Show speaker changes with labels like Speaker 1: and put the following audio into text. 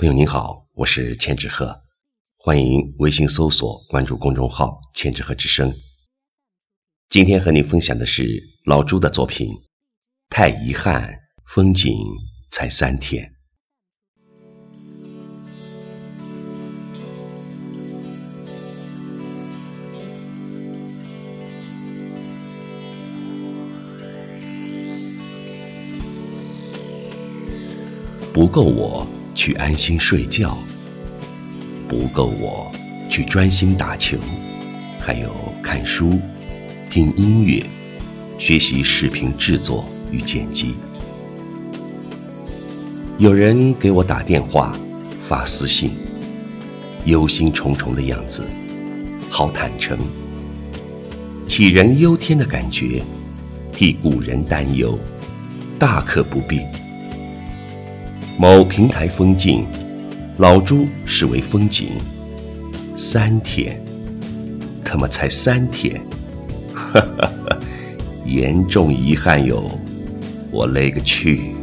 Speaker 1: 朋友您好，我是千纸鹤，欢迎微信搜索关注公众号“千纸鹤之声”。今天和您分享的是老朱的作品《太遗憾，风景才三天》。不够我去安心睡觉，不够我去专心打球，还有看书、听音乐、学习视频制作与剪辑。有人给我打电话、发私信，忧心忡忡的样子，好坦诚，杞人忧天的感觉，替古人担忧，大可不必。某平台封禁，老朱视为风景。三天，他妈才三天，哈哈哈，严重遗憾哟！我勒个去！